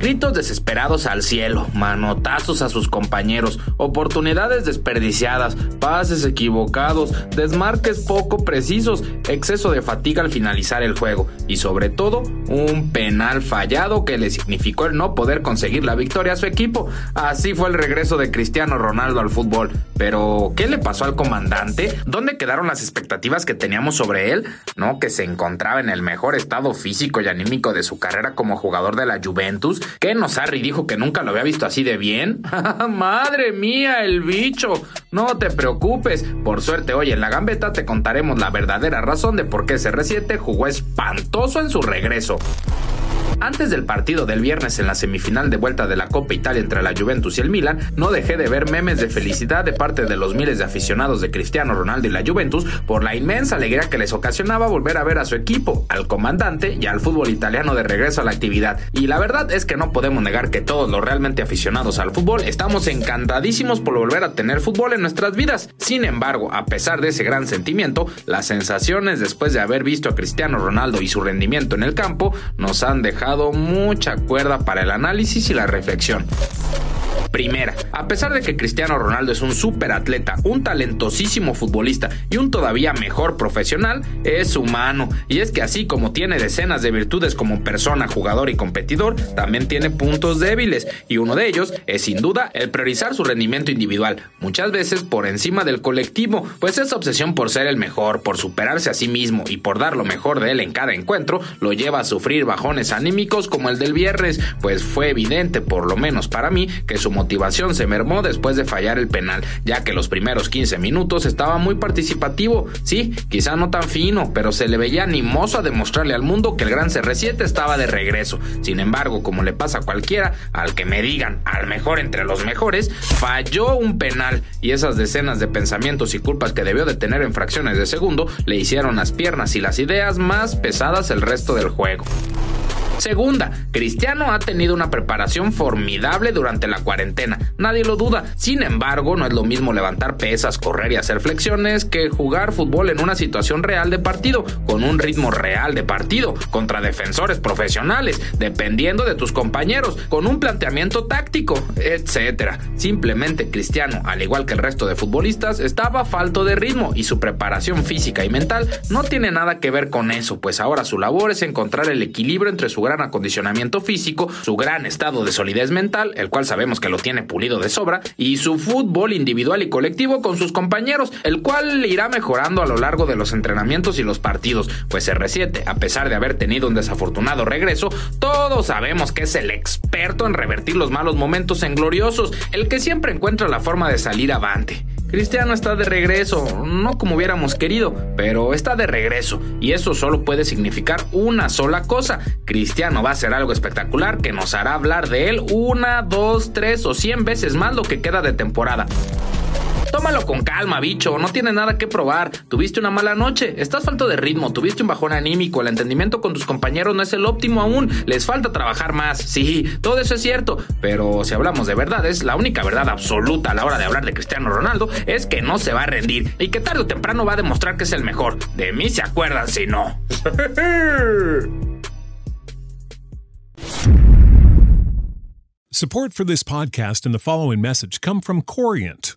Gritos desesperados al cielo, manotazos a sus compañeros, oportunidades desperdiciadas, pases equivocados, desmarques poco precisos, exceso de fatiga al finalizar el juego y sobre todo un penal fallado que le significó el no poder conseguir la victoria a su equipo. Así fue el regreso de Cristiano Ronaldo al fútbol. Pero, ¿qué le pasó al comandante? ¿Dónde quedaron las expectativas que teníamos sobre él? ¿No? Que se encontraba en el mejor estado físico y anímico de su carrera como jugador de la Juventus ¿Qué Nosarri dijo que nunca lo había visto así de bien? ¡Madre mía, el bicho! No te preocupes, por suerte hoy en la gambeta te contaremos la verdadera razón de por qué CR7 jugó espantoso en su regreso. Antes del partido del viernes en la semifinal de vuelta de la Copa Italia entre la Juventus y el Milan, no dejé de ver memes de felicidad de parte de los miles de aficionados de Cristiano Ronaldo y la Juventus por la inmensa alegría que les ocasionaba volver a ver a su equipo, al comandante y al fútbol italiano de regreso a la actividad. Y la verdad es que no podemos negar que todos los realmente aficionados al fútbol estamos encantadísimos por volver a tener fútbol en nuestras vidas. Sin embargo, a pesar de ese gran sentimiento, las sensaciones después de haber visto a Cristiano Ronaldo y su rendimiento en el campo nos han dejado mucha cuerda para el análisis y la reflexión. Primera, a pesar de que Cristiano Ronaldo es un super atleta, un talentosísimo futbolista y un todavía mejor profesional, es humano. Y es que así como tiene decenas de virtudes como persona, jugador y competidor, también tiene puntos débiles. Y uno de ellos es sin duda el priorizar su rendimiento individual, muchas veces por encima del colectivo, pues esa obsesión por ser el mejor, por superarse a sí mismo y por dar lo mejor de él en cada encuentro, lo lleva a sufrir bajones anímicos como el del viernes, pues fue evidente, por lo menos para mí, que su motivación se mermó después de fallar el penal, ya que los primeros 15 minutos estaba muy participativo. Sí, quizá no tan fino, pero se le veía animoso a demostrarle al mundo que el gran CR7 estaba de regreso. Sin embargo, como le pasa a cualquiera, al que me digan al mejor entre los mejores, falló un penal y esas decenas de pensamientos y culpas que debió de tener en fracciones de segundo le hicieron las piernas y las ideas más pesadas el resto del juego. Segunda, Cristiano ha tenido una preparación formidable durante la cuarentena, nadie lo duda. Sin embargo, no es lo mismo levantar pesas, correr y hacer flexiones que jugar fútbol en una situación real de partido, con un ritmo real de partido, contra defensores profesionales, dependiendo de tus compañeros, con un planteamiento táctico, etc. Simplemente Cristiano, al igual que el resto de futbolistas, estaba falto de ritmo y su preparación física y mental no tiene nada que ver con eso, pues ahora su labor es encontrar el equilibrio entre su gran acondicionamiento físico, su gran estado de solidez mental, el cual sabemos que lo tiene pulido de sobra, y su fútbol individual y colectivo con sus compañeros, el cual irá mejorando a lo largo de los entrenamientos y los partidos, pues R7, a pesar de haber tenido un desafortunado regreso, todos sabemos que es el experto en revertir los malos momentos en gloriosos, el que siempre encuentra la forma de salir avante. Cristiano está de regreso, no como hubiéramos querido, pero está de regreso, y eso solo puede significar una sola cosa. Cristiano va a ser algo espectacular que nos hará hablar de él una, dos, tres o cien veces más lo que queda de temporada. Tómalo con calma, bicho, no tienes nada que probar. Tuviste una mala noche, estás falto de ritmo, tuviste un bajón anímico, el entendimiento con tus compañeros no es el óptimo aún, les falta trabajar más. Sí, todo eso es cierto, pero si hablamos de verdades, la única verdad absoluta a la hora de hablar de Cristiano Ronaldo es que no se va a rendir y que tarde o temprano va a demostrar que es el mejor. De mí se acuerdan si no. Support for this podcast and the following message come from Corient